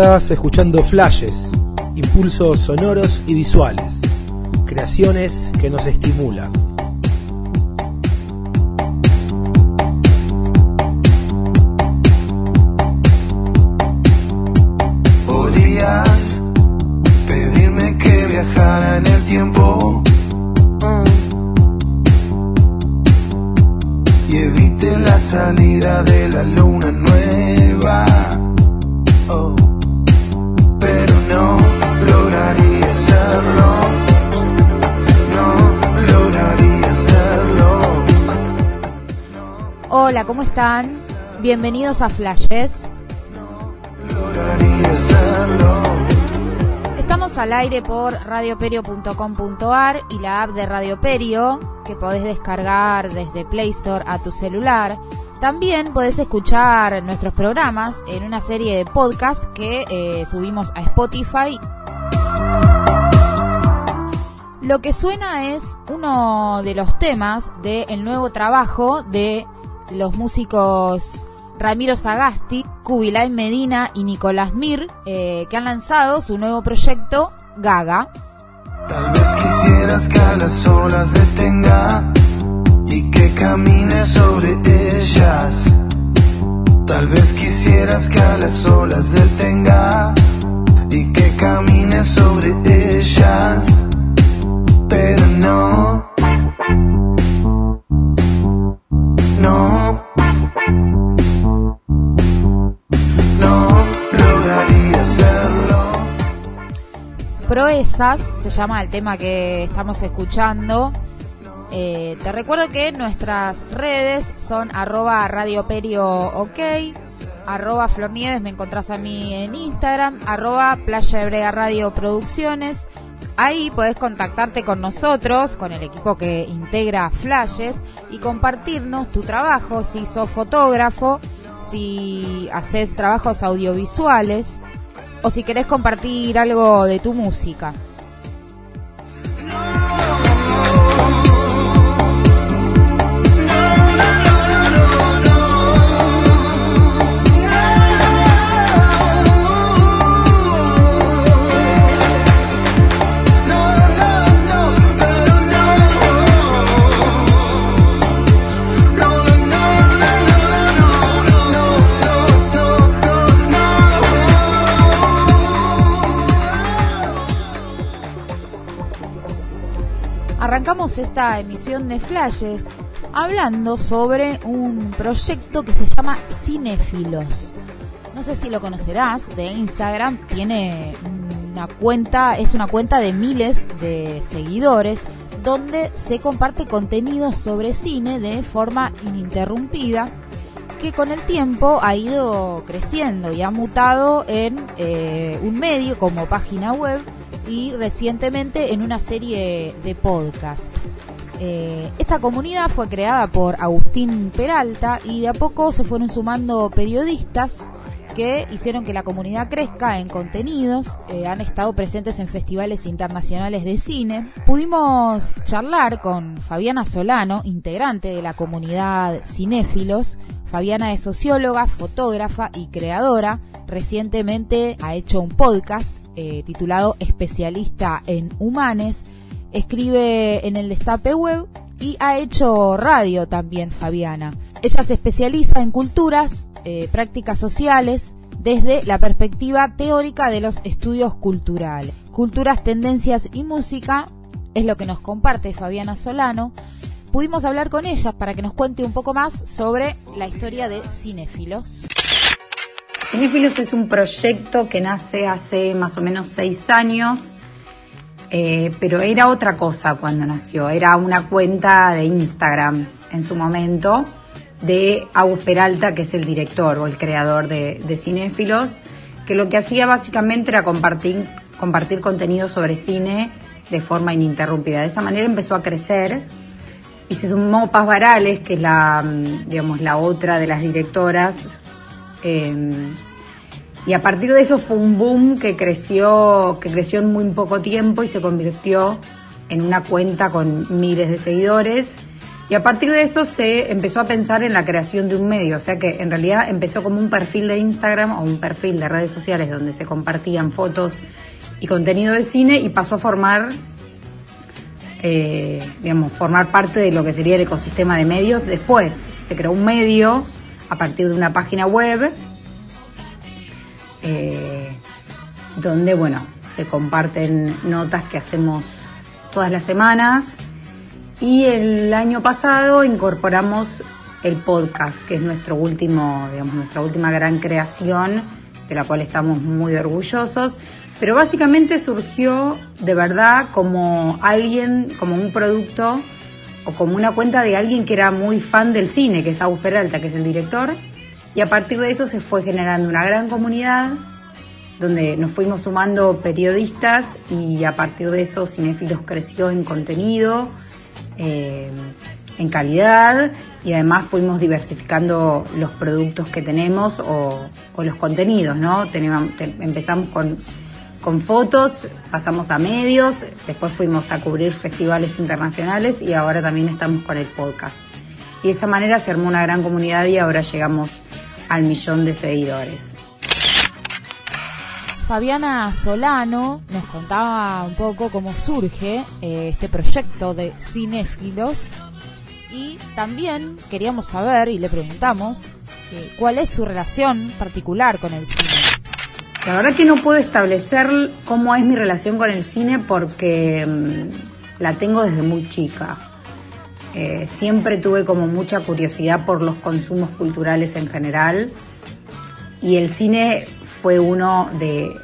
Escuchando flashes, impulsos sonoros y visuales, creaciones que nos estimulan. Están? Bienvenidos a Flashes. Estamos al aire por radioperio.com.ar y la app de Radio Perio que podés descargar desde Play Store a tu celular. También podés escuchar nuestros programas en una serie de podcasts que eh, subimos a Spotify. Lo que suena es uno de los temas del nuevo trabajo de los músicos Ramiro Sagasti, Kubilay Medina y Nicolás Mir, eh, que han lanzado su nuevo proyecto Gaga. Tal vez quisieras que a las olas detenga y que camine sobre ellas. Tal vez quisieras que a las olas detenga y que camine sobre ellas. Pero no. Proezas se llama el tema que estamos escuchando. Eh, te recuerdo que nuestras redes son arroba radioperio ok, arroba flornieves, me encontrás a mí en Instagram, arroba playa hebrea radio producciones. Ahí podés contactarte con nosotros, con el equipo que integra Flashes y compartirnos tu trabajo, si sos fotógrafo, si haces trabajos audiovisuales o si querés compartir algo de tu música. Arrancamos esta emisión de Flashes hablando sobre un proyecto que se llama Cinéfilos. No sé si lo conocerás de Instagram, tiene una cuenta, es una cuenta de miles de seguidores donde se comparte contenido sobre cine de forma ininterrumpida que con el tiempo ha ido creciendo y ha mutado en eh, un medio como página web y recientemente en una serie de podcast. Eh, esta comunidad fue creada por Agustín Peralta y de a poco se fueron sumando periodistas que hicieron que la comunidad crezca en contenidos, eh, han estado presentes en festivales internacionales de cine. Pudimos charlar con Fabiana Solano, integrante de la comunidad Cinéfilos. Fabiana es socióloga, fotógrafa y creadora. Recientemente ha hecho un podcast eh, titulado Especialista en Humanes. Escribe en el Destape Web y ha hecho radio también, Fabiana. Ella se especializa en culturas, eh, prácticas sociales, desde la perspectiva teórica de los estudios culturales. Culturas, tendencias y música es lo que nos comparte Fabiana Solano. Pudimos hablar con ella para que nos cuente un poco más sobre la historia de Cinéfilos. Cinéfilos es un proyecto que nace hace más o menos seis años, eh, pero era otra cosa cuando nació. Era una cuenta de Instagram en su momento de Agus Peralta, que es el director o el creador de, de Cinéfilos, que lo que hacía básicamente era compartir, compartir contenido sobre cine de forma ininterrumpida. De esa manera empezó a crecer y se sumó Paz Varales, que es la, mm, digamos, la otra de las directoras. Eh, y a partir de eso fue un boom que creció, que creció en muy poco tiempo y se convirtió en una cuenta con miles de seguidores. Y a partir de eso se empezó a pensar en la creación de un medio, o sea que en realidad empezó como un perfil de Instagram o un perfil de redes sociales donde se compartían fotos y contenido de cine y pasó a formar, eh, digamos, formar parte de lo que sería el ecosistema de medios. Después se creó un medio a partir de una página web eh, donde, bueno, se comparten notas que hacemos todas las semanas y el año pasado incorporamos el podcast, que es nuestro último, digamos, nuestra última gran creación, de la cual estamos muy orgullosos. Pero básicamente surgió de verdad como alguien, como un producto o como una cuenta de alguien que era muy fan del cine, que es Agus Peralta, que es el director. Y a partir de eso se fue generando una gran comunidad donde nos fuimos sumando periodistas y a partir de eso Cinefilos creció en contenido eh, en calidad y además fuimos diversificando los productos que tenemos o, los contenidos, ¿no? empezamos con, con fotos, pasamos a medios, después fuimos a cubrir festivales internacionales y ahora también estamos con el podcast. Y de esa manera se armó una gran comunidad y ahora llegamos al millón de seguidores. Fabiana Solano nos contaba un poco cómo surge eh, este proyecto de cinéfilos y también queríamos saber y le preguntamos eh, cuál es su relación particular con el cine. La verdad que no puedo establecer cómo es mi relación con el cine porque mm, la tengo desde muy chica. Eh, siempre tuve como mucha curiosidad por los consumos culturales en general y el cine fue uno de,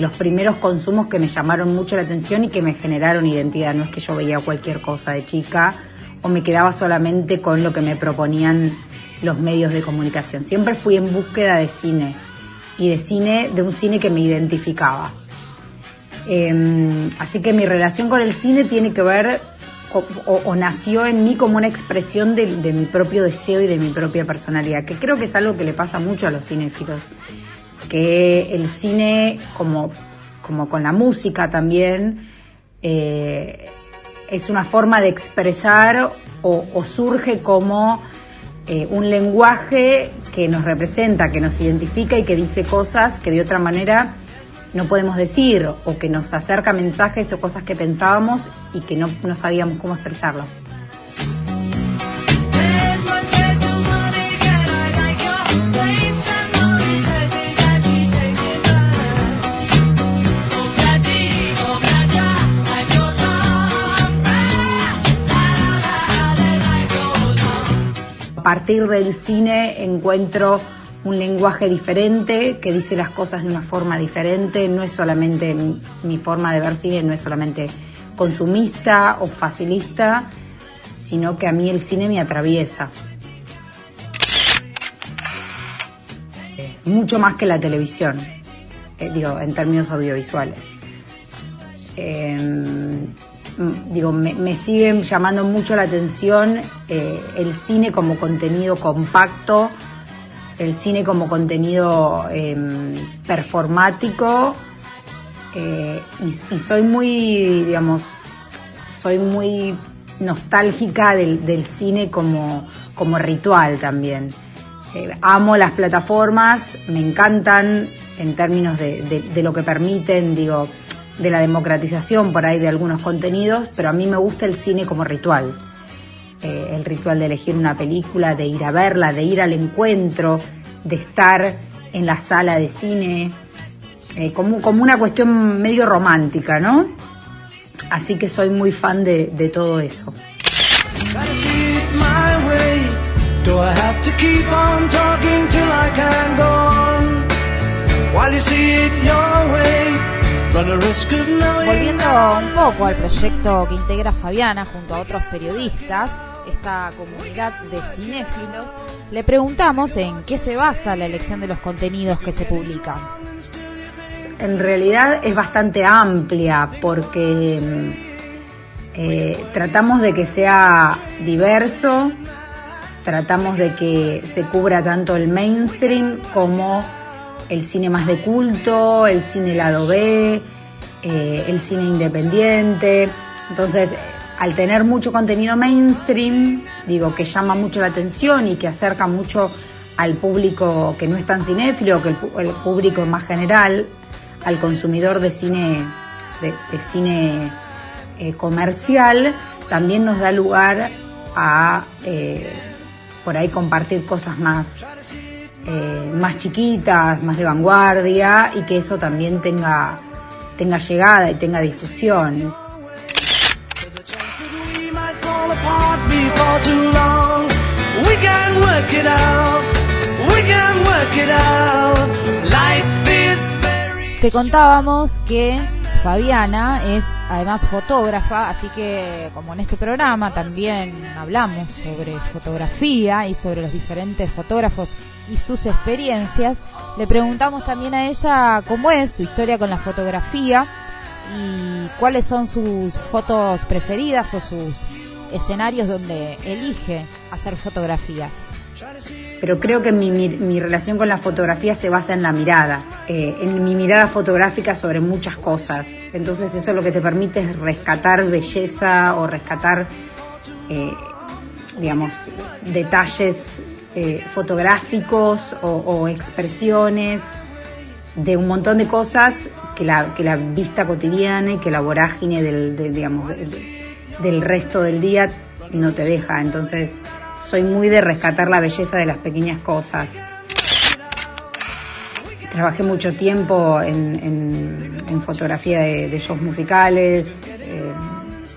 los primeros consumos que me llamaron mucho la atención y que me generaron identidad. No es que yo veía cualquier cosa de chica o me quedaba solamente con lo que me proponían los medios de comunicación. Siempre fui en búsqueda de cine y de cine, de un cine que me identificaba. Em, así que mi relación con el cine tiene que ver o, nació en mí como una expresión de, mi propio deseo y de mi propia personalidad, que creo que es algo que le pasa mucho a los cinéfilos que el cine, como, como con la música también, eh, es una forma de expresar o, surge como eh, un lenguaje que nos representa, que nos identifica y que dice cosas que de otra manera no podemos decir o que nos acerca mensajes o cosas que pensábamos y que no, no sabíamos cómo expresarlo. Partir del cine encuentro un lenguaje diferente que dice las cosas de una forma diferente, no es solamente mi, forma de ver cine, no es solamente consumista o facilista, sino que a mí el cine me atraviesa. Mucho más que la televisión, eh, digo, en términos audiovisuales. Em, digo, me, me sigue llamando mucho la atención eh, el cine como contenido compacto, el cine como contenido em, performático eh, y, soy muy, digamos, soy muy nostálgica del, cine como, como ritual también. Eh, amo las plataformas, me encantan en términos de, de lo que permiten, digo, de la democratización por ahí de algunos contenidos, pero a mí me gusta el cine como ritual. Eh, el ritual de elegir una película, de ir a verla, de ir al encuentro, de estar en la sala de cine, eh, como, como una cuestión medio romántica, ¿no? Así que soy muy fan de, de todo eso. Volviendo un poco al proyecto que integra Fabiana junto a otros periodistas, esta comunidad de cinéfilos, le preguntamos en qué se basa la elección de los contenidos que se publican. En realidad es bastante amplia porque eh, tratamos de que sea diverso, tratamos de que se cubra tanto el mainstream como el cine más de culto, el cine lado B, eh, el cine independiente. Entonces al tener mucho contenido mainstream, digo, que llama mucho la atención y que acerca mucho al público que no es tan cinéfilo, que el, público más general, al consumidor de cine, de, cine eh, comercial, también nos da lugar a eh, por ahí compartir cosas más, eh, más chiquitas, más de vanguardia y que eso también tenga, tenga llegada y tenga difusión. Te contábamos que Fabiana es además fotógrafa, así que como en este programa también hablamos sobre fotografía y sobre los diferentes fotógrafos y sus experiencias, le preguntamos también a ella cómo es su historia con la fotografía y cuáles son sus fotos preferidas o sus escenarios donde elige hacer fotografías pero creo que mi, relación con la fotografía se basa en la mirada, eh, en mi mirada fotográfica sobre muchas cosas. Entonces eso lo que te permite es rescatar belleza o rescatar, eh, digamos, detalles eh, fotográficos o, expresiones de un montón de cosas que la, que la vista cotidiana y que la vorágine del, digamos, del resto del día no te deja. Entonces soy muy de rescatar la belleza de las pequeñas cosas. Trabajé mucho tiempo en, fotografía de, shows musicales eh,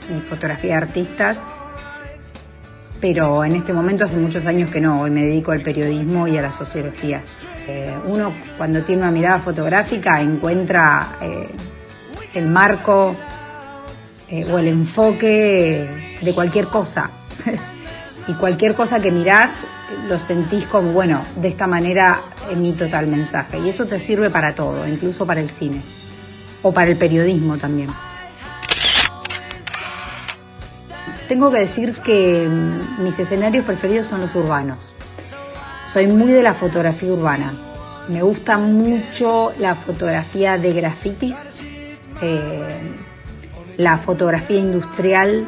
y fotografía de artistas, pero en este momento hace muchos años que no, hoy me dedico al periodismo y a la sociología. Eh, uno cuando tiene una mirada fotográfica encuentra eh, el marco o el enfoque de cualquier cosa. y cualquier cosa que mirás lo sentís como, bueno, de esta manera emito tal mensaje. Y eso te sirve para todo, incluso para el cine o para el periodismo también. Tengo que decir que mm, mis escenarios preferidos son los urbanos. Soy muy de la fotografía urbana. Me gusta mucho la fotografía de grafitis, eh, la fotografía industrial,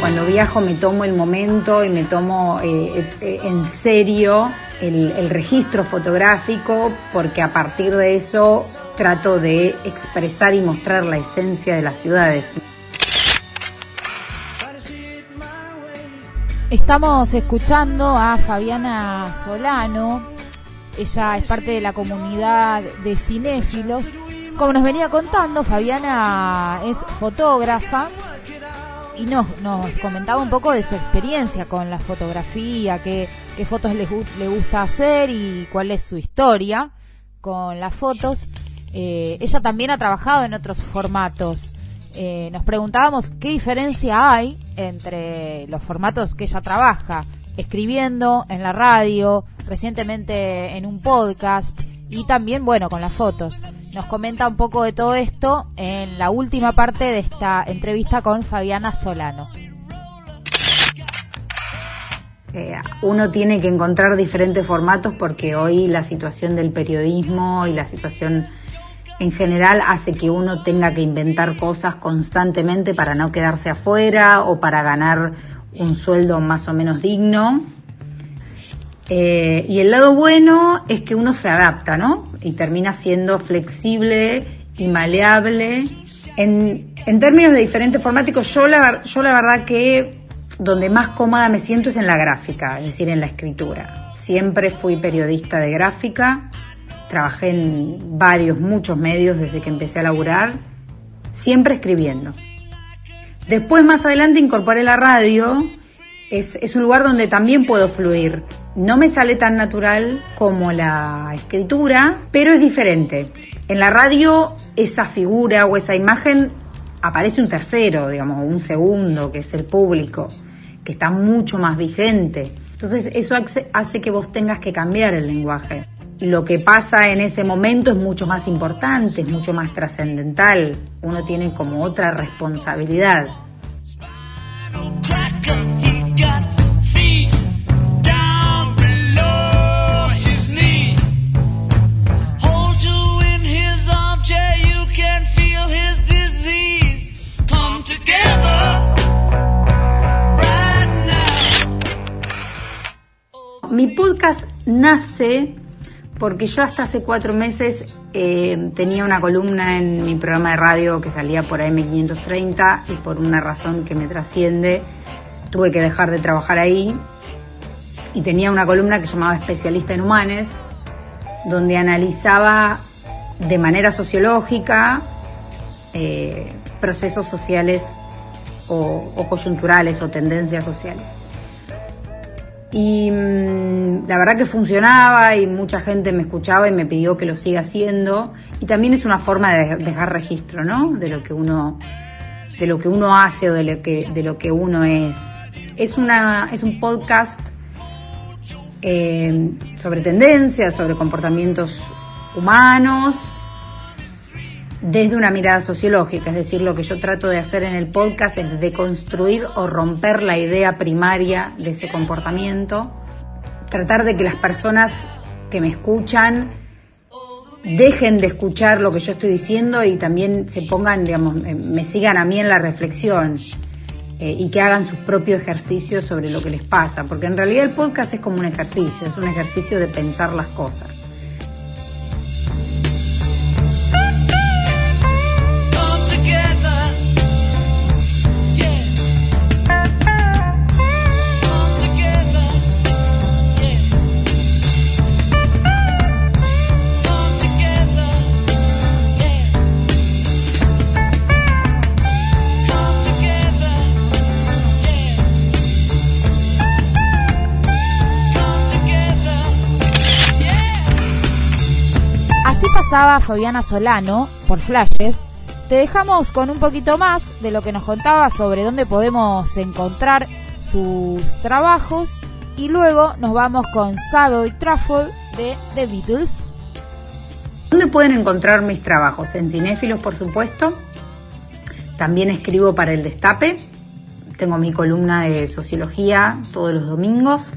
Cuando viajo me tomo el momento y me tomo eh, en serio el, registro fotográfico porque a partir de eso trato de expresar y mostrar la esencia de las ciudades. Estamos escuchando a Fabiana Solano, ella es parte de la comunidad de cinéfilos. Como nos venía contando, Fabiana es fotógrafa y nos, nos comentaba un poco de su experiencia con la fotografía, qué, qué fotos le, le gusta hacer y cuál es su historia con las fotos. Eh, ella también ha trabajado en otros formatos. Eh, nos preguntábamos qué diferencia hay entre los formatos que ella trabaja, escribiendo en la radio, recientemente en un podcast y también, bueno, con las fotos. Nos comenta un poco de todo esto en la última parte de esta entrevista con Fabiana Solano. Eh, uno tiene que encontrar diferentes formatos porque hoy la situación del periodismo y la situación en general hace que uno tenga que inventar cosas constantemente para no quedarse afuera o para ganar un sueldo más o menos digno. Eh, y el lado bueno es que uno se adapta, ¿no? Y termina siendo flexible y maleable. En, términos de diferentes formáticos, yo la, yo la verdad que donde más cómoda me siento es en la gráfica, es decir, en la escritura. Siempre fui periodista de gráfica, trabajé en varios, muchos medios desde que empecé a laburar, siempre escribiendo. Después, más adelante, incorporé la radio es, un lugar donde también puedo fluir. No me sale tan natural como la escritura, pero es diferente. En la radio esa figura o esa imagen aparece un tercero, digamos, un segundo, que es el público, que está mucho más vigente. Entonces eso hace que vos tengas que cambiar el lenguaje. Lo que pasa en ese momento es mucho más importante, es mucho más trascendental. Uno tiene como otra responsabilidad. Podcast nace porque yo hasta hace cuatro meses eh, tenía una columna en mi programa de radio que salía por AM530 y por una razón que me trasciende tuve que dejar de trabajar ahí y tenía una columna que llamaba Especialista en Humanes, donde analizaba de manera sociológica eh, procesos sociales o coyunturales o tendencias sociales. Y mm, la verdad que funcionaba y mucha gente me escuchaba y me pidió que lo siga haciendo. Y también es una forma de dejar registro, ¿no? De lo que uno, de lo que uno hace o de lo que, de lo que uno es. Es una, es un podcast eh, sobre tendencias, sobre comportamientos humanos, desde una mirada sociológica, es decir, lo que yo trato de hacer en el podcast es deconstruir o romper la idea primaria de ese comportamiento, tratar de que las personas que me escuchan dejen de escuchar lo que yo estoy diciendo y también se pongan, digamos, me sigan a mí en la reflexión eh, y que hagan sus propios ejercicios sobre lo que les pasa, porque en realidad el podcast es como un ejercicio, es un ejercicio de pensar las cosas. Fabiana Solano por Flashes, te dejamos con un poquito más de lo que nos contaba sobre dónde podemos encontrar sus trabajos y luego nos vamos con y Truffle de The Beatles. ¿Dónde pueden encontrar mis trabajos? En Cinéfilos, por supuesto. También escribo para El Destape. Tengo mi columna de sociología todos los domingos.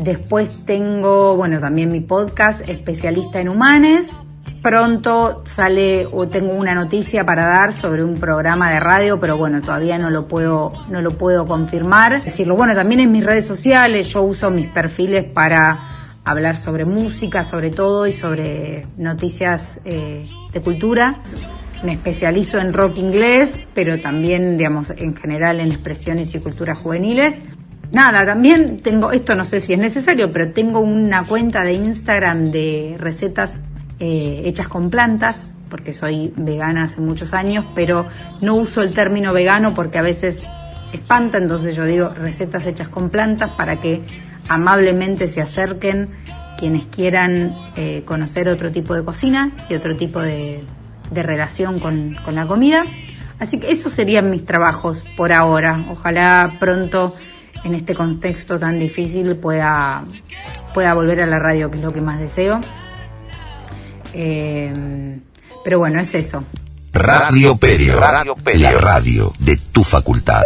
Después tengo, bueno, también mi podcast especialista en humanes. Pronto sale o tengo una noticia para dar sobre un programa de radio, pero bueno, todavía no lo puedo, no lo puedo confirmar. Decirlo, bueno, también en mis redes sociales yo uso mis perfiles para hablar sobre música, sobre todo, y sobre noticias eh, de cultura. Me especializo en rock inglés, pero también, digamos, en general en expresiones y culturas juveniles nada, también tengo, esto no sé si es necesario, pero tengo una cuenta de Instagram de recetas eh, hechas con plantas, porque soy vegana hace muchos años, pero no uso el término vegano porque a veces espanta, entonces yo digo recetas hechas con plantas para que amablemente se acerquen quienes quieran eh, conocer otro tipo de cocina y otro tipo de, de relación con, con la comida. Así que esos serían mis trabajos por ahora. Ojalá pronto en este contexto tan difícil pueda, pueda volver a la radio, que es lo que más deseo. Eh, pero bueno, es eso. Radio Perio, radio Perio, la radio de tu facultad.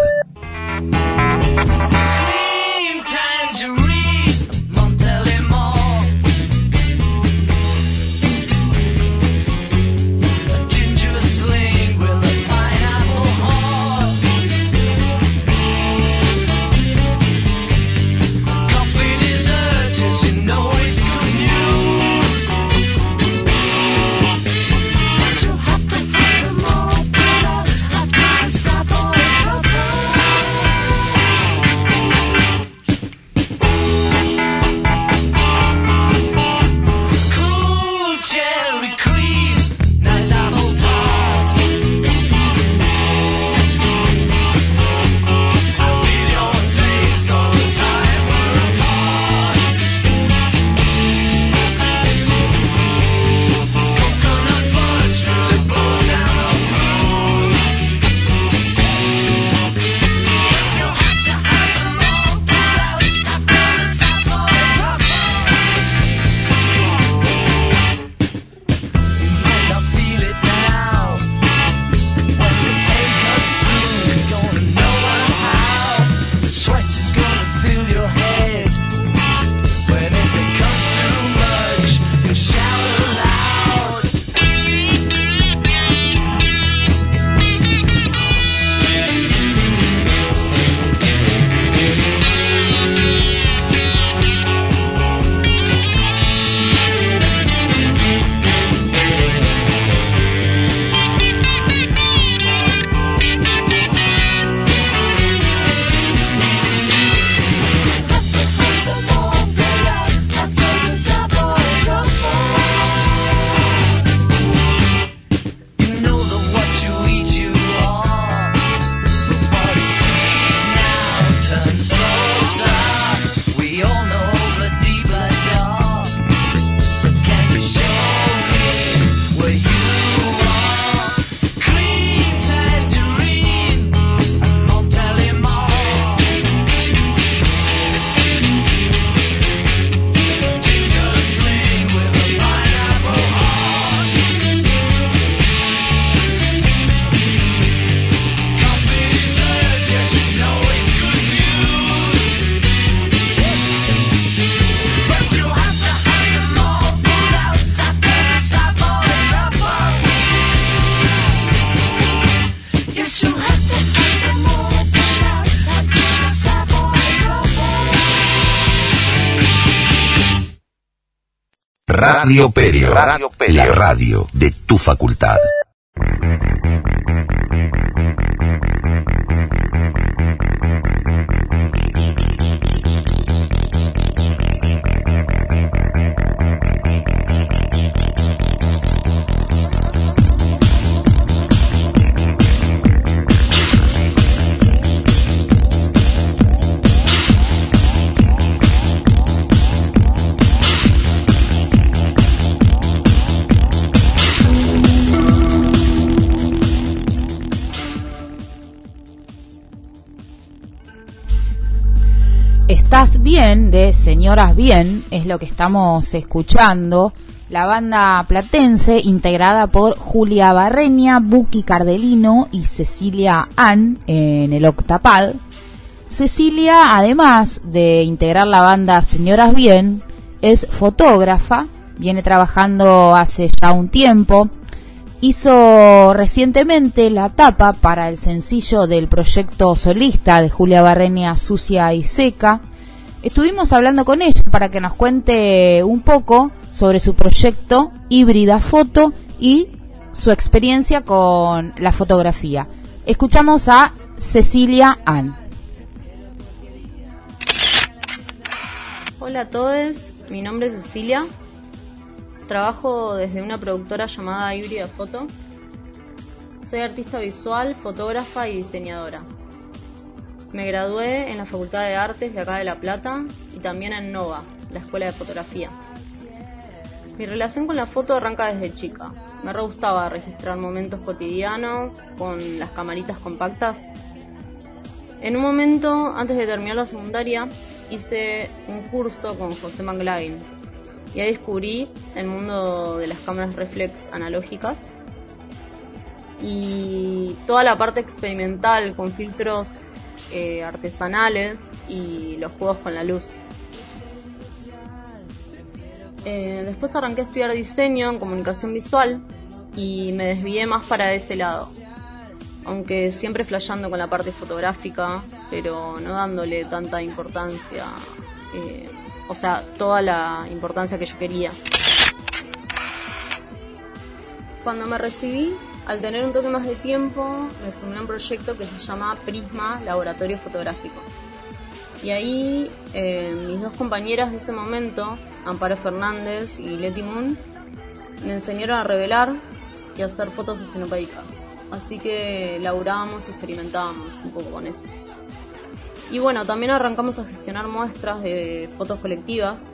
Radio Perio. Radio Perio. La radio de tu facultad. Estás bien de Señoras Bien es lo que estamos escuchando. La banda platense integrada por Julia Barreña, Buki Cardelino y Cecilia Ann en el octapad. Cecilia, además de integrar la banda Señoras Bien, es fotógrafa, viene trabajando hace ya un tiempo. Hizo recientemente la tapa para el sencillo del proyecto solista de Julia Barreña Sucia y Seca. Estuvimos hablando con ella para que nos cuente un poco sobre su proyecto Híbrida Foto y su experiencia con la fotografía. Escuchamos a Cecilia Ann. Hola a todos, mi nombre es Cecilia. Trabajo desde una productora llamada Híbrida Foto. Soy artista visual, fotógrafa y diseñadora. Me gradué en la Facultad de Artes de acá de La Plata y también en Nova, la Escuela de Fotografía. Mi relación con la foto arranca desde chica. Me re gustaba registrar momentos cotidianos con las camaritas compactas. En un momento, antes de terminar la secundaria, hice un curso con José Manglain y ahí descubrí el mundo de las cámaras reflex analógicas y toda la parte experimental con filtros eh, artesanales y los juegos con la luz. Eh, después arranqué a estudiar diseño en comunicación visual y me desvié más para ese lado. Aunque siempre flasheando con la parte fotográfica, pero no dándole tanta importancia, eh, o sea, toda la importancia que yo quería. Cuando me recibí, al tener un toque más de tiempo, me sumé a un proyecto que se llama Prisma Laboratorio Fotográfico. Y ahí eh, mis dos compañeras de ese momento, Amparo Fernández y Leti Moon, me enseñaron a revelar y a hacer fotos estenopédicas. Así que laburábamos y experimentábamos un poco con eso. Y bueno, también arrancamos a gestionar muestras de fotos colectivas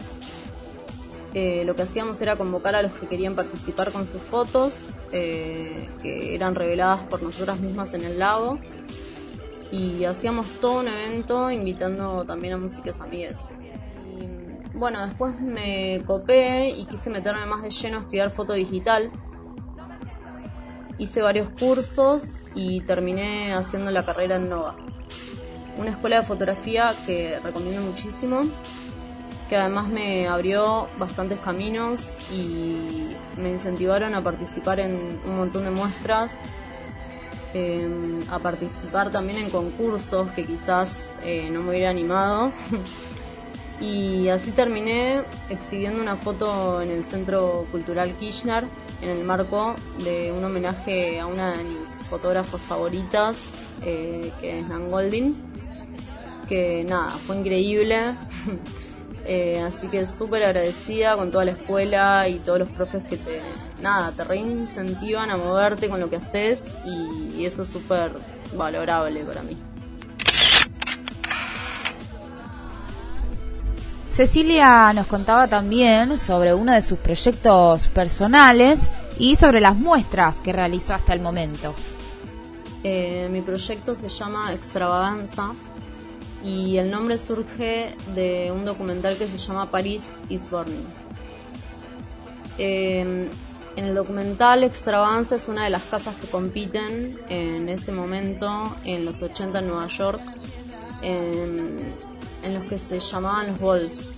eh, lo que hacíamos era convocar a los que querían participar con sus fotos, eh, que eran reveladas por nosotras mismas en el lago. Y hacíamos todo un evento invitando también a músicas amigas. Y, bueno, después me copé y quise meterme más de lleno a estudiar foto digital. Hice varios cursos y terminé haciendo la carrera en Nova. Una escuela de fotografía que recomiendo muchísimo que además me abrió bastantes caminos y me incentivaron a participar en un montón de muestras, em, a participar también en concursos que quizás eh, no me hubiera animado. y así terminé exhibiendo una foto en el Centro Cultural Kirchner en el marco de un homenaje a una de mis fotógrafas favoritas, eh, que es Nan Goldin, que nada, fue increíble. Eh, así que súper agradecida con toda la escuela y todos los profes que te, nada, te reincentivan a moverte con lo que haces y, eso es súper valorable para mí. Cecilia nos contaba también sobre uno de sus proyectos personales y sobre las muestras que realizó hasta el momento. Eh, mi proyecto se llama Extravaganza y el nombre surge de un documental que se llama Paris is Burning. Em, en el documental Extravaganza es una de las casas que compiten en ese momento en los 80 en Nueva York, en, en los que se llamaban los Balls.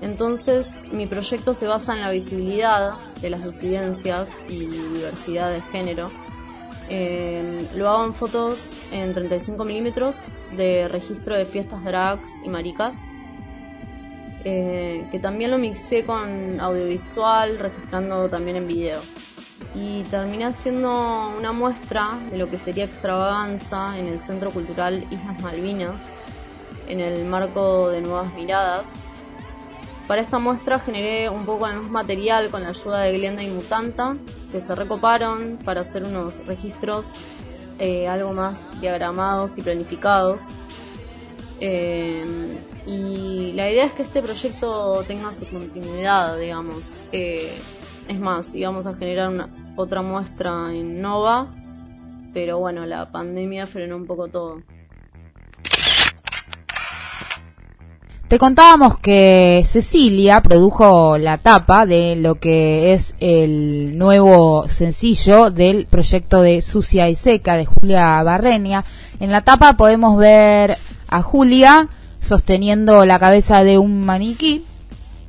Entonces mi proyecto se basa en la visibilidad de las disidencias y diversidad de género eh, lo hago en fotos en 35 milímetros de registro de fiestas drags y maricas. eh, que también lo mixé con audiovisual, registrando también en video. Y terminé haciendo una muestra de lo que sería extravaganza en el Centro Cultural Islas Malvinas, en el marco de Nuevas Miradas. Para esta muestra generé un poco de más material con la ayuda de Glenda y Mutanta, que se recoparon para hacer unos registros eh, algo más diagramados y planificados. Eh, y la idea es que este proyecto tenga su continuidad, digamos. Eh, es más, íbamos a generar una, otra muestra en Nova, pero bueno, la pandemia frenó un poco todo. Te contábamos que Cecilia produjo la tapa de lo que es el nuevo sencillo del proyecto de Sucia y Seca de Julia Barrenia. En la tapa podemos ver a Julia sosteniendo la cabeza de un maniquí.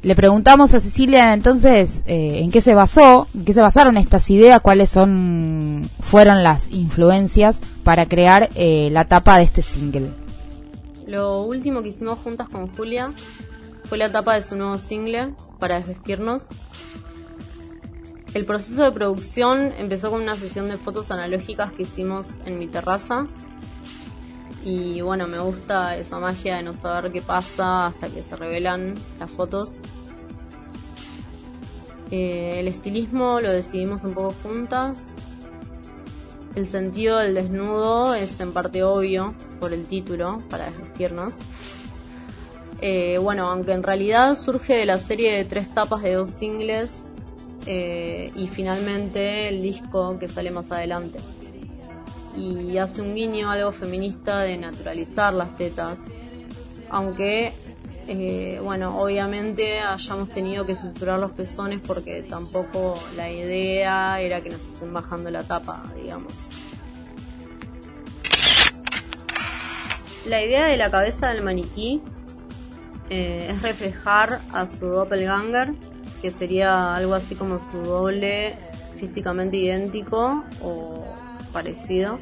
Le preguntamos a Cecilia entonces eh, en qué se basó, en qué se basaron estas ideas, cuáles son fueron las influencias para crear eh, la tapa de este single. Lo último que hicimos juntas con Julia fue la tapa de su nuevo single, Para desvestirnos. El proceso de producción empezó con una sesión de fotos analógicas que hicimos en mi terraza. Y bueno, me gusta esa magia de no saber qué pasa hasta que se revelan las fotos. Eh, el estilismo lo decidimos un poco juntas el sentido del desnudo es en parte obvio por el título, para desvestirnos. Eh, bueno, aunque en realidad surge de la serie de tres tapas de dos singles eh, y finalmente el disco que sale más adelante. Y hace un guiño algo feminista de naturalizar las tetas, aunque eh, bueno, obviamente hayamos tenido que censurar los pezones porque tampoco la idea era que nos estén bajando la tapa, digamos. La idea de la cabeza del maniquí eh, es reflejar a su doppelganger, que sería algo así como su doble físicamente idéntico o parecido.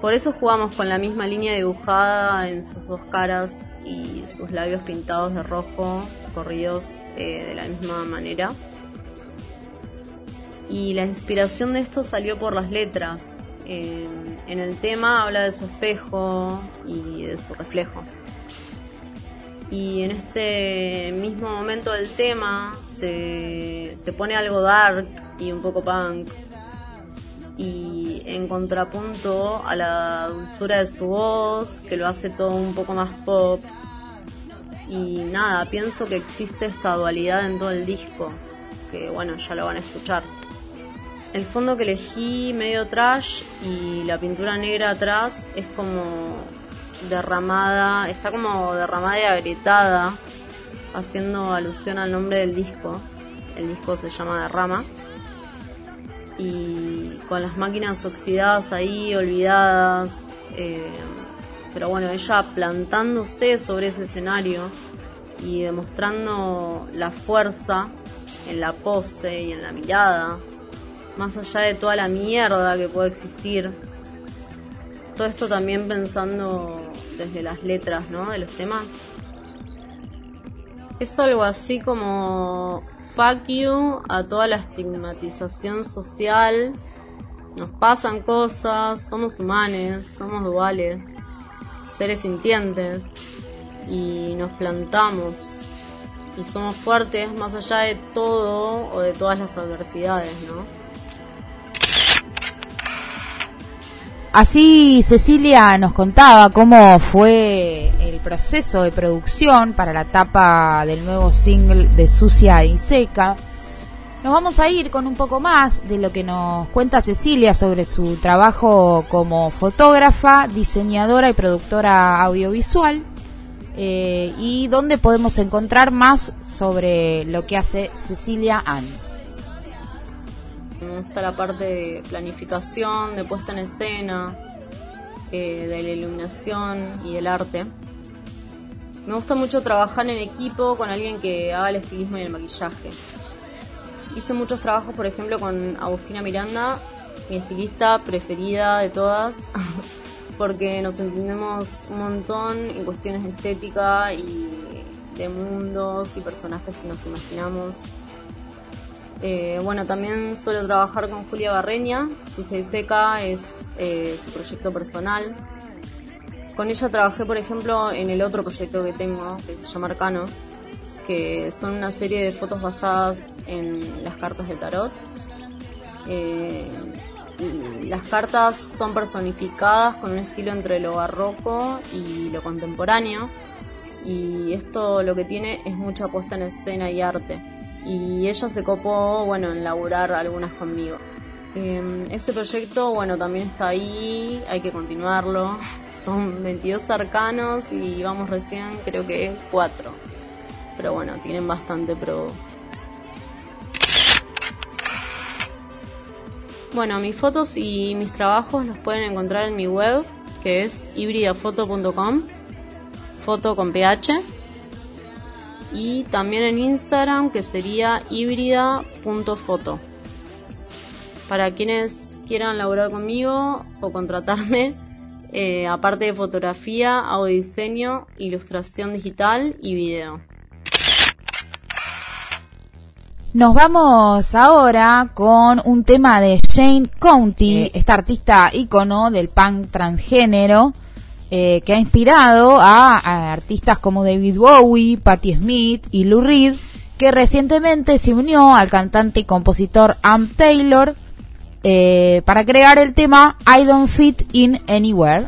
Por eso jugamos con la misma línea dibujada en sus dos caras y sus labios pintados de rojo, corridos eh, de la misma manera. Y la inspiración de esto salió por las letras. en el tema habla de su espejo y de su reflejo. Y en este mismo momento del tema se, se pone algo dark y un poco punk. Y en contrapunto a la dulzura de su voz, que lo hace todo un poco más pop. Y nada, pienso que existe esta dualidad en todo el disco, que bueno, ya lo van a escuchar. El fondo que elegí, medio trash, y la pintura negra atrás es como derramada, está como derramada y agrietada, haciendo alusión al nombre del disco. El disco se llama Derrama. Y con las máquinas oxidadas ahí, olvidadas. Eh, pero bueno, ella plantándose sobre ese escenario y demostrando la fuerza en la pose y en la mirada, más allá de toda la mierda que puede existir. Todo esto también pensando desde las letras, ¿no? De los temas. Es algo así como fuck you a toda la estigmatización social. Nos pasan cosas, somos humanos, somos duales, seres sintientes y nos plantamos y somos fuertes más allá de todo o de todas las adversidades, ¿no? Así Cecilia nos contaba cómo fue el proceso de producción para la tapa del nuevo single de Sucia y Seca. Nos vamos a ir con un poco más de lo que nos cuenta Cecilia sobre su trabajo como fotógrafa, diseñadora y productora audiovisual eh, y dónde podemos encontrar más sobre lo que hace Cecilia Ann. Gusta la parte de planificación, de puesta en escena, eh, de la iluminación y del arte. Me gusta mucho trabajar en equipo con alguien que haga el estilismo y el maquillaje. Hice muchos trabajos, por ejemplo, con Agustina Miranda, mi estilista preferida de todas, porque nos entendemos un montón en cuestiones de estética y de mundos y personajes que nos imaginamos. Eh, bueno, también suelo trabajar con Julia Barreña, su Seca es eh, su proyecto personal. Con ella trabajé, por ejemplo, en el otro proyecto que tengo, que se llama Arcanos, que son una serie de fotos basadas en las cartas de tarot. Eh, las cartas son personificadas con un estilo entre lo barroco y lo contemporáneo y esto lo que tiene es mucha puesta en escena y arte. Y ella se copó bueno en laburar algunas conmigo. Em, ese proyecto bueno también está ahí hay que continuarlo. Son 22 arcanos y vamos recién creo que 4 pero bueno tienen bastante pro Bueno, mis fotos y mis trabajos los pueden encontrar en mi web, que es hibridafoto.com, foto con ph, y también en Instagram, que sería híbrida.foto. Para quienes quieran laburar conmigo o contratarme, eh, aparte de fotografía, hago diseño, ilustración digital y video. Nos vamos ahora con un tema de Jane County, eh, esta artista ícono del punk transgénero, eh, que ha inspirado a, artistas como David Bowie, Patti Smith y Lou Reed, que recientemente se unió al cantante y compositor Am Taylor eh, para crear el tema I Don't Fit In Anywhere.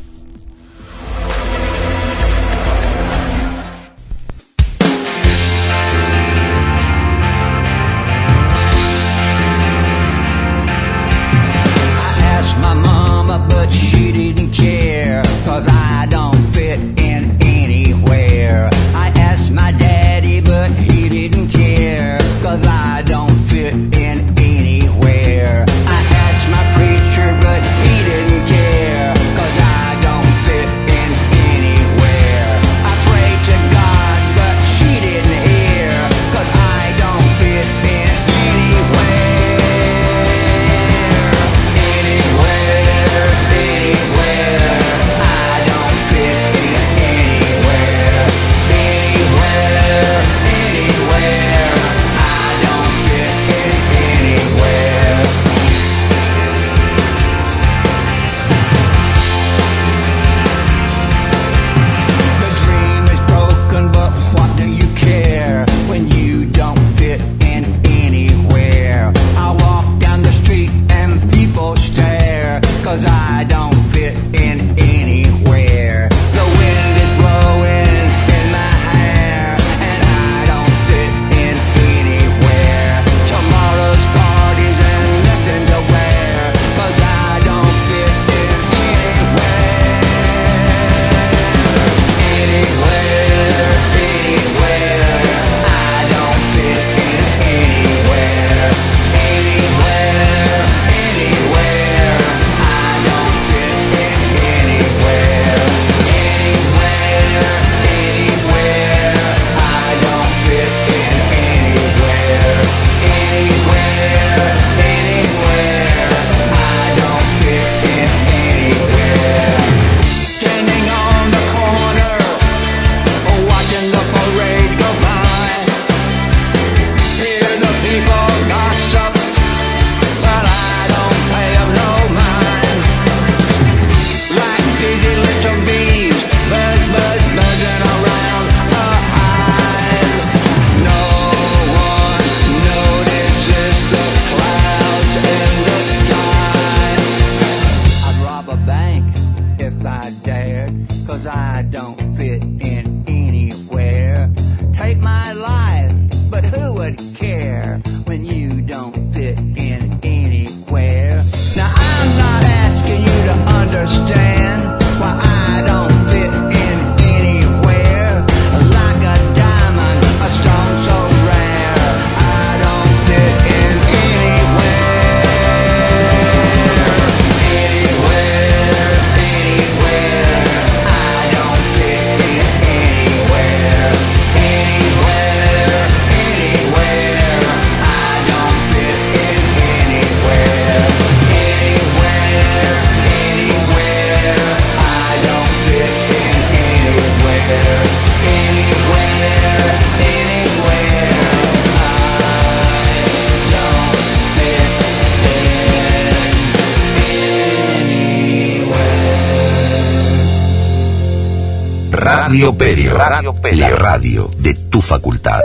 La radio de tu facultad.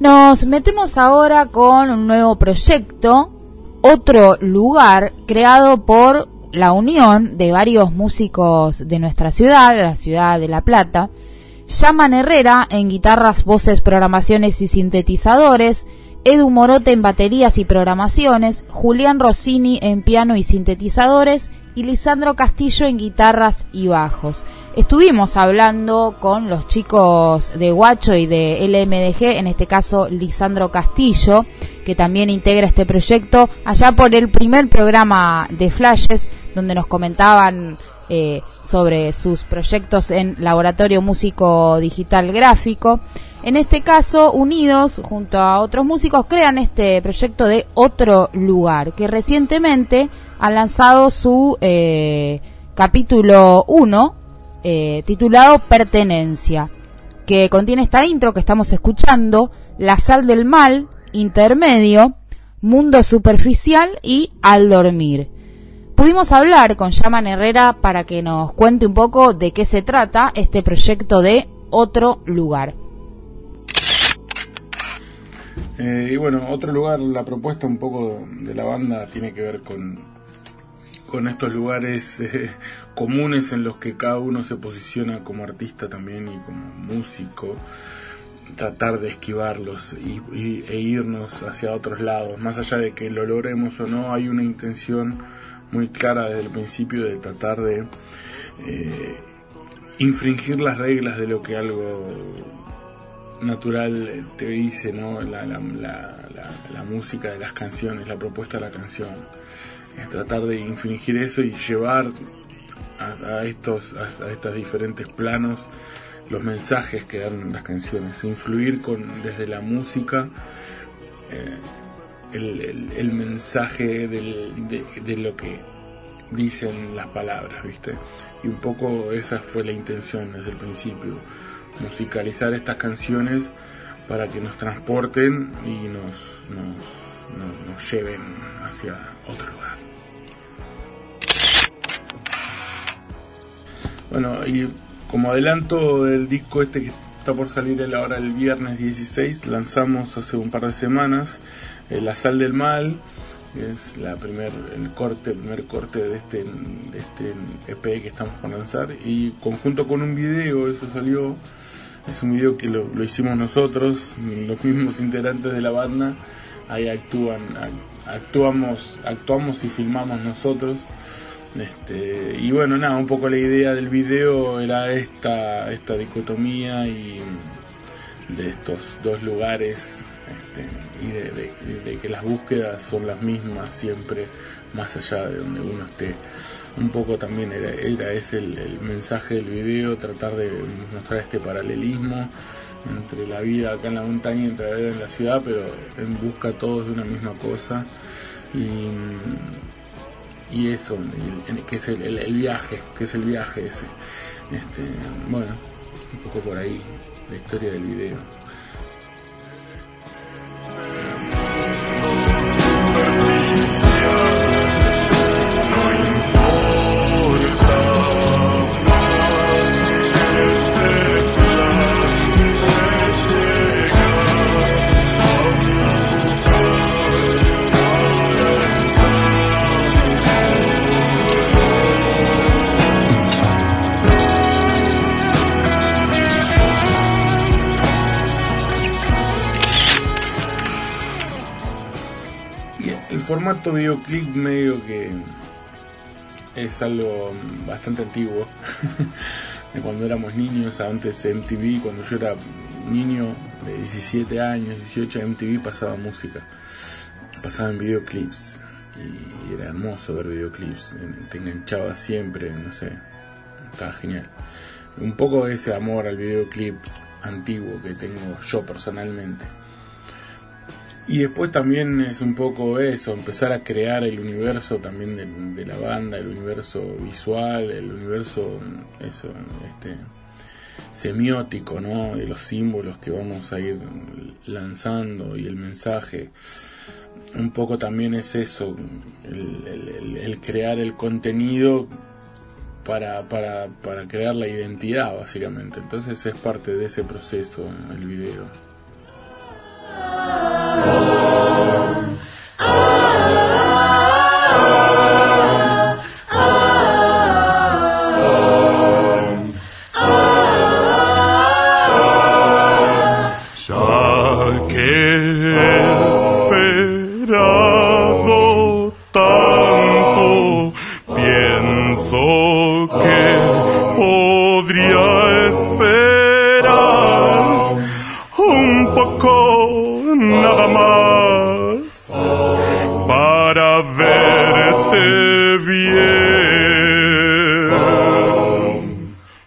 Nos metemos ahora con un nuevo proyecto, otro lugar creado por la unión de varios músicos de nuestra ciudad, la ciudad de La Plata. Llaman Herrera en guitarras, voces, programaciones y sintetizadores, Edu Morote en baterías y programaciones, Julián Rossini en piano y sintetizadores y Lisandro Castillo en guitarras y bajos. Estuvimos hablando con los chicos de Guacho y de LMDG, en este caso Lisandro Castillo, que también integra este proyecto, allá por el primer programa de Flashes, donde nos comentaban eh, sobre sus proyectos en Laboratorio Músico Digital Gráfico. En este caso, unidos junto a otros músicos, crean este proyecto de Otro Lugar, que recientemente ha lanzado su eh, capítulo 1, eh, titulado Pertenencia, que contiene esta intro que estamos escuchando, La sal del mal, Intermedio, Mundo superficial y Al dormir. Pudimos hablar con Yaman Herrera para que nos cuente un poco de qué se trata este proyecto de Otro Lugar. Eh, y bueno, otro lugar, la propuesta un poco de la banda tiene que ver con, con estos lugares eh, comunes en los que cada uno se posiciona como artista también y como músico, tratar de esquivarlos y, e irnos hacia otros lados, más allá de que lo logremos o no, hay una intención muy clara desde el principio de tratar de eh, infringir las reglas de lo que algo natural te dice, ¿no? La, la, la, música de las canciones, la propuesta de la canción. Es tratar de infringir eso y llevar a, estos, a, diferentes planos los mensajes que dan las canciones, influir con desde la música eh, el, mensaje de, lo que dicen las palabras, ¿viste? Y un poco esa fue la intención desde el principio musicalizar estas canciones para que nos transporten y nos, nos, lleven hacia otro lugar. Bueno, y como adelanto del disco este que está por salir ahora el viernes 16, lanzamos hace un par de semanas eh, La Sal del Mal, que es la primer, el corte, primer corte de este, este EP que estamos por lanzar, y conjunto con un video, eso salió es un video que lo, hicimos nosotros, los mismos integrantes de la banda. Ahí actúan, actuamos, actuamos y filmamos nosotros. Este, y bueno, nada, un poco la idea del video era esta, esta dicotomía y de estos dos lugares este, y de, que las búsquedas son las mismas siempre, más allá de donde uno esté un poco también era, era ese el, mensaje del video, tratar de mostrar este paralelismo entre la vida acá en la montaña y entre la vida en la ciudad, pero en busca todos de una misma cosa. Y eso, que es el, el, viaje, que es el viaje ese. Este, bueno, un poco por ahí la historia del video. Formato videoclip medio que es algo bastante antiguo de cuando éramos niños, antes MTV, cuando yo era niño de 17 años, 18, MTV pasaba música, pasaba en videoclips y era hermoso ver videoclips, te enganchaba siempre, no sé, estaba genial. Un poco ese amor al videoclip antiguo que tengo yo personalmente. Y después también es un poco eso, empezar a crear el universo también de, la banda, el universo visual, el universo eso, este, semiótico, ¿no? De los símbolos que vamos a ir lanzando y el mensaje. Un poco también es eso, el, crear el contenido para, para, para crear la identidad, básicamente. Entonces es parte de ese proceso el video. Oh.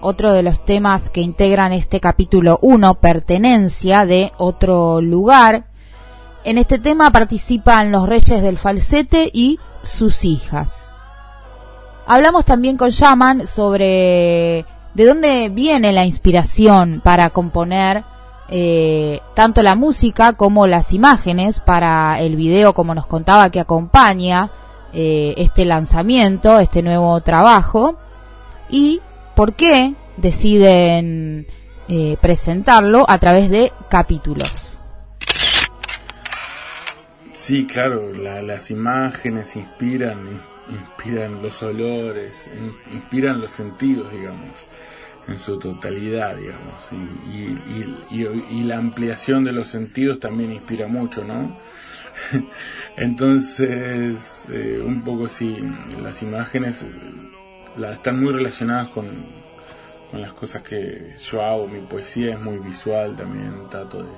otro de los temas que integran este capítulo 1, Pertenencia de otro lugar. En este tema participan los Reyes del Falsete y sus hijas. Hablamos también con Shaman sobre de dónde viene la inspiración para componer eh, tanto la música como las imágenes para el video, como nos contaba, que acompaña eh, este lanzamiento, este nuevo trabajo y por qué deciden eh, presentarlo a través de capítulos. Sí, claro, las imágenes inspiran, inspiran los olores, inspiran los sentidos, digamos, en su totalidad, digamos, y la ampliación de los sentidos también inspira mucho, ¿no? Entonces, eh, un poco sí, las imágenes la, están muy relacionadas con, con las cosas que yo hago. Mi poesía es muy visual también, trato de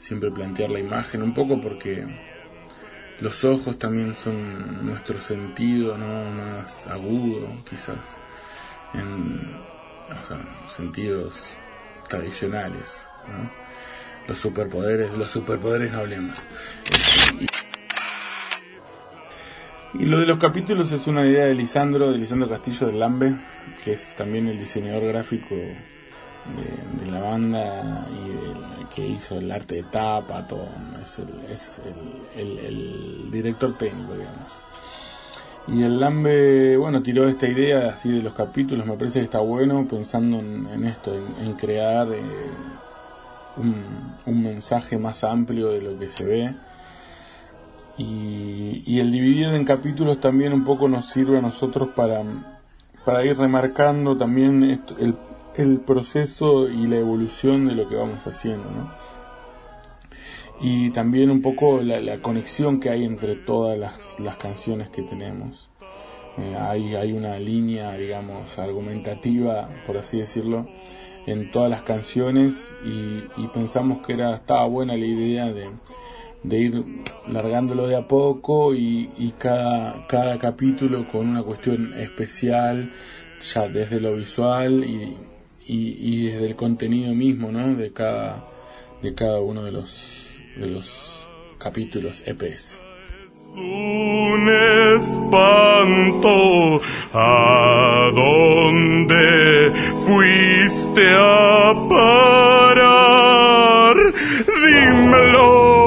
siempre plantear la imagen, un poco porque los ojos también son nuestro sentido ¿no? más agudo, quizás, en sentidos tradicionales. los superpoderes, los superpoderes no hablemos. Y lo de los capítulos es una idea de Lisandro, de Lisandro Castillo del Lambe, que es también el diseñador gráfico de, la banda y que hizo el arte de tapa, todo. Es, el, director técnico, digamos. Y el Lambe, bueno, tiró esta idea así de los capítulos, me parece que está bueno pensando en, esto, en, crear eh, un, mensaje más amplio de lo que se ve. Y, el dividir en capítulos también un poco nos sirve a nosotros para, para ir remarcando también el, el, proceso y la evolución de lo que vamos haciendo. Y también un poco la, conexión que hay entre todas las, las canciones que tenemos. Eh, hay, hay una línea, digamos, argumentativa, por así decirlo, en todas las canciones y, pensamos que era estaba buena la idea de, ir largándolo de a poco y, cada, cada capítulo con una cuestión especial ya desde lo visual y, y, desde el contenido mismo ¿no? de cada de cada uno de los de los capítulos EPs un espanto. A dónde fuiste a parar dímelo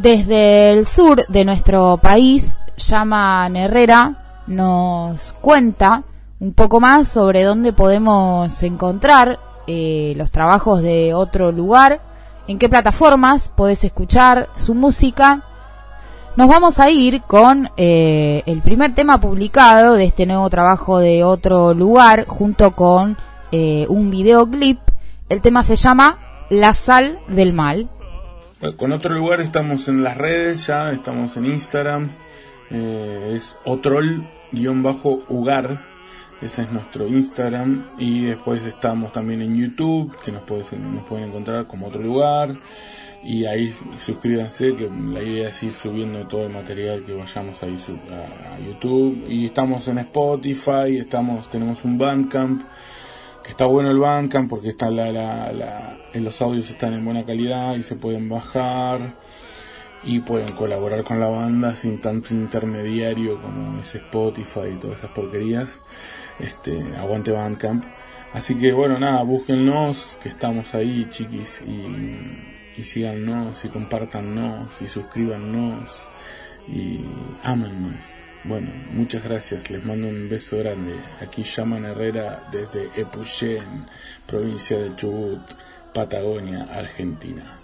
Desde el sur de nuestro país, Llaman Herrera nos cuenta un poco más sobre dónde podemos encontrar eh, los trabajos de otro lugar, en qué plataformas podés escuchar su música Nos vamos a ir con eh, el primer tema publicado de este nuevo trabajo de otro lugar, junto con eh, un videoclip. El tema se llama La sal del mal. Bueno, con otro lugar estamos en las redes ya, estamos en Instagram, eh, es otrol-ugar, ese es nuestro Instagram, y después estamos también en YouTube, que nos pueden encontrar como otro lugar, y ahí suscríbanse, que la idea es ir subiendo todo el material que vayamos ahí a, a YouTube, y estamos en Spotify, estamos tenemos un Bandcamp, está bueno el Bandcamp porque está la, la, los audios están en buena calidad y se pueden bajar y pueden colaborar con la banda sin tanto intermediario como es Spotify y todas esas porquerías. Este, aguante Bandcamp. Así que bueno, nada, búsquennos, que estamos ahí, chiquis, y, y síganos, y compártannos, y suscríbanos, y ámennos. Bueno, muchas gracias, les mando un beso grande. Aquí llaman Herrera desde Epuyén, provincia de Chubut, Patagonia, Argentina.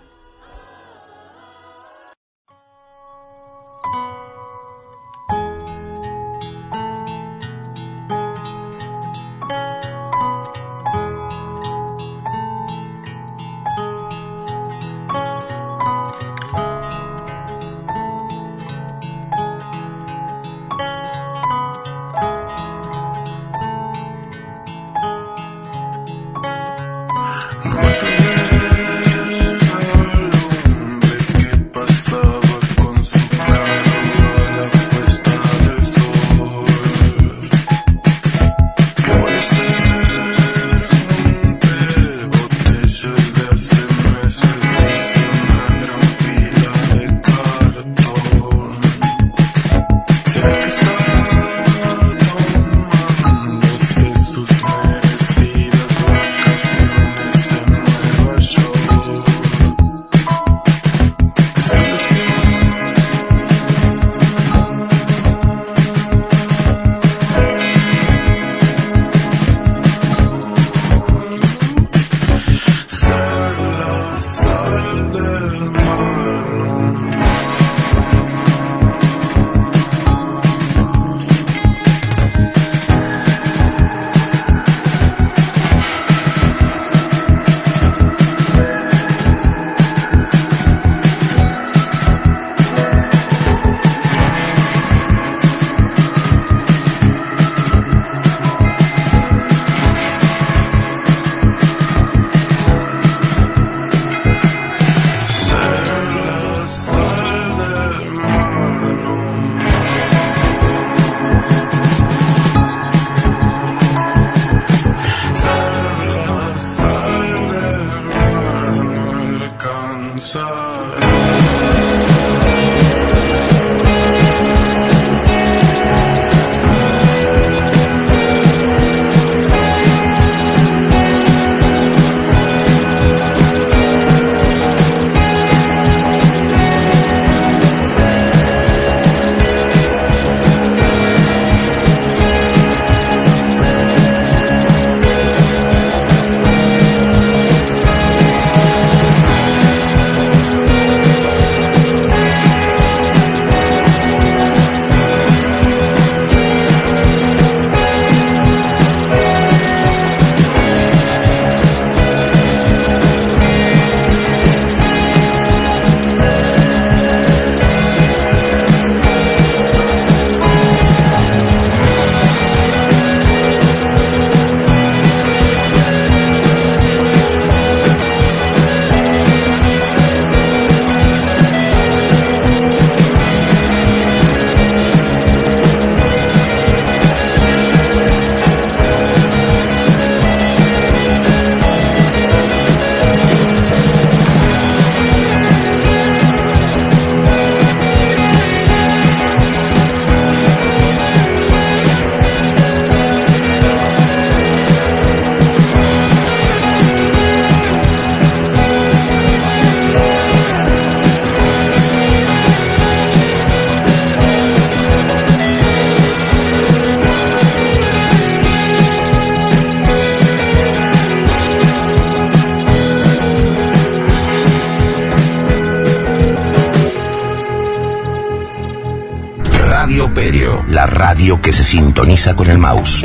Con el mouse.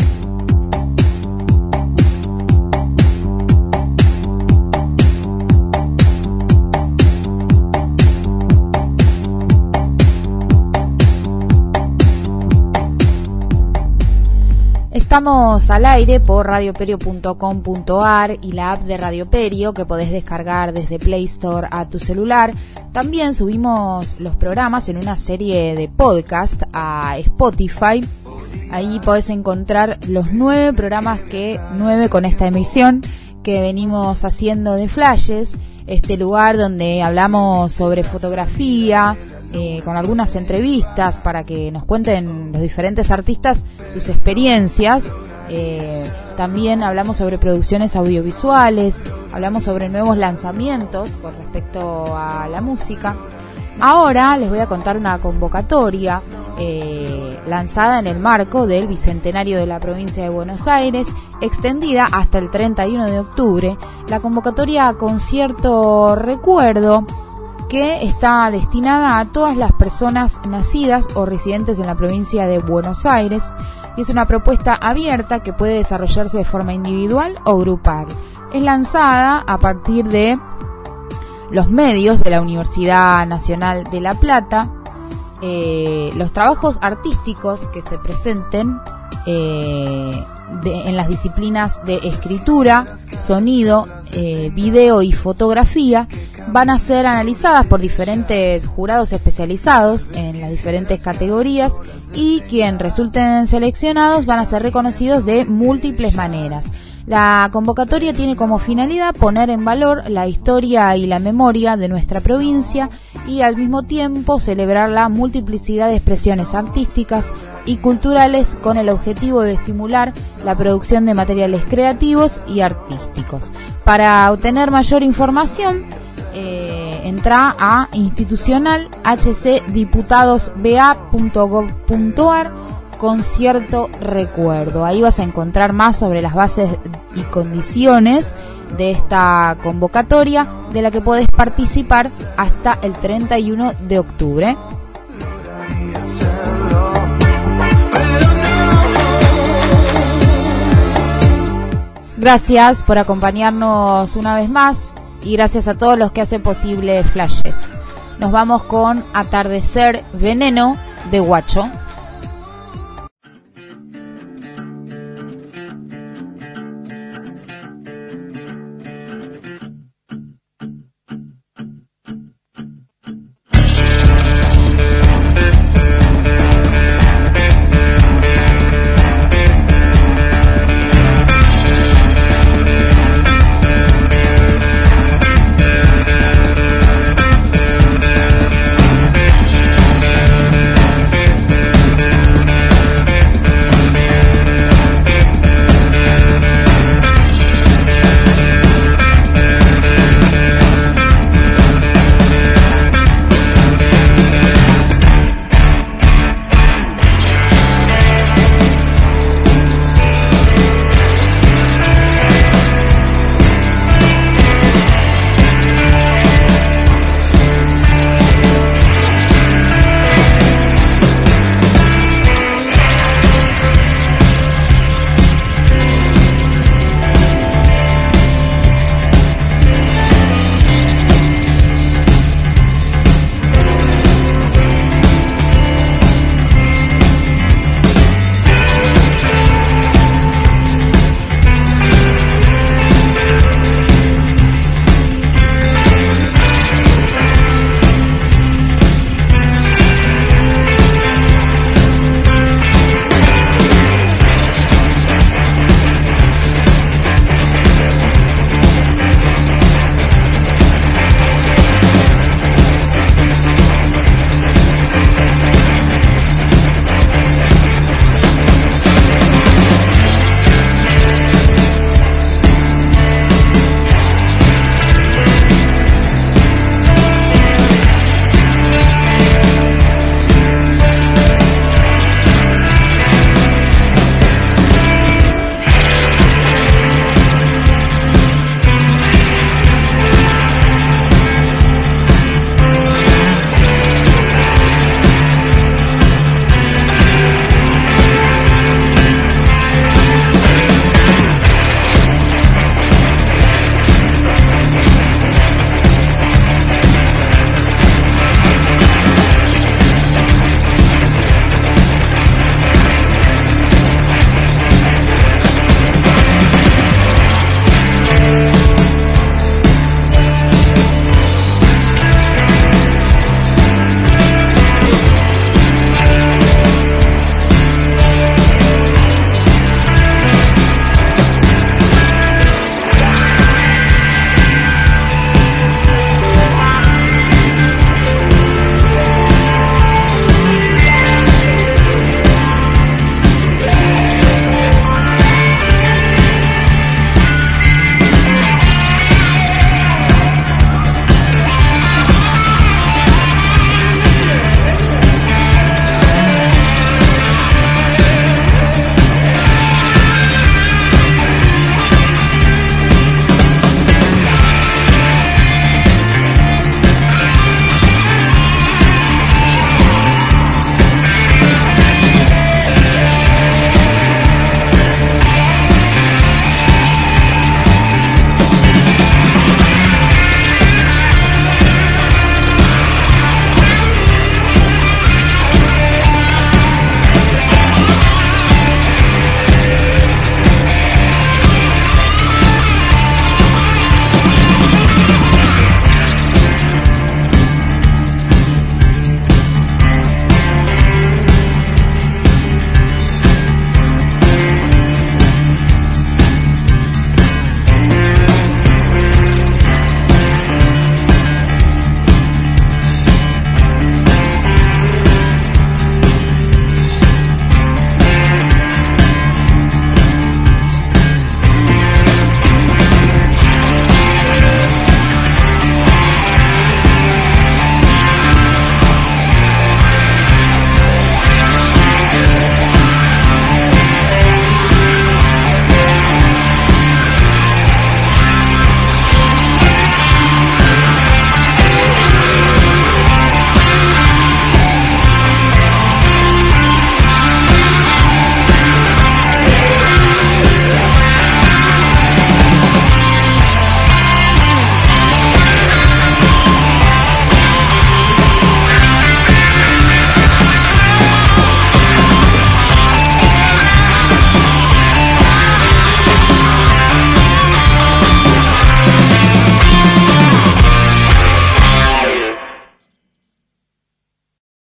Estamos al aire por radioperio.com.ar y la app de Radio Perio que podés descargar desde Play Store a tu celular. También subimos los programas en una serie de podcast a Spotify. Ahí podés encontrar los nueve programas que, nueve con esta emisión que venimos haciendo de flashes. Este lugar donde hablamos sobre fotografía, eh, con algunas entrevistas para que nos cuenten los diferentes artistas sus experiencias. Eh, también hablamos sobre producciones audiovisuales, hablamos sobre nuevos lanzamientos con respecto a la música. Ahora les voy a contar una convocatoria eh, lanzada en el marco del Bicentenario de la provincia de Buenos Aires, extendida hasta el 31 de octubre. La convocatoria Concierto Recuerdo que está destinada a todas las personas nacidas o residentes en la provincia de Buenos Aires y es una propuesta abierta que puede desarrollarse de forma individual o grupal. Es lanzada a partir de los medios de la Universidad Nacional de La Plata. Eh, los trabajos artísticos que se presenten eh, en las disciplinas de escritura, sonido, eh, video y fotografía van a ser analizadas por diferentes jurados especializados en las diferentes categorías y quien resulten seleccionados van a ser reconocidos de múltiples maneras. La convocatoria tiene como finalidad poner en valor la historia y la memoria de nuestra provincia y al mismo tiempo celebrar la multiplicidad de expresiones artísticas y culturales con el objetivo de estimular la producción de materiales creativos y artísticos. Para obtener mayor información, eh, entra a institucional hcdiputadosba.gov.ar concierto recuerdo. Ahí vas a encontrar más sobre las bases y condiciones de esta convocatoria de la que puedes participar hasta el 31 de octubre. Gracias por acompañarnos una vez más y gracias a todos los que hacen posible Flashes. Nos vamos con Atardecer Veneno de Guacho.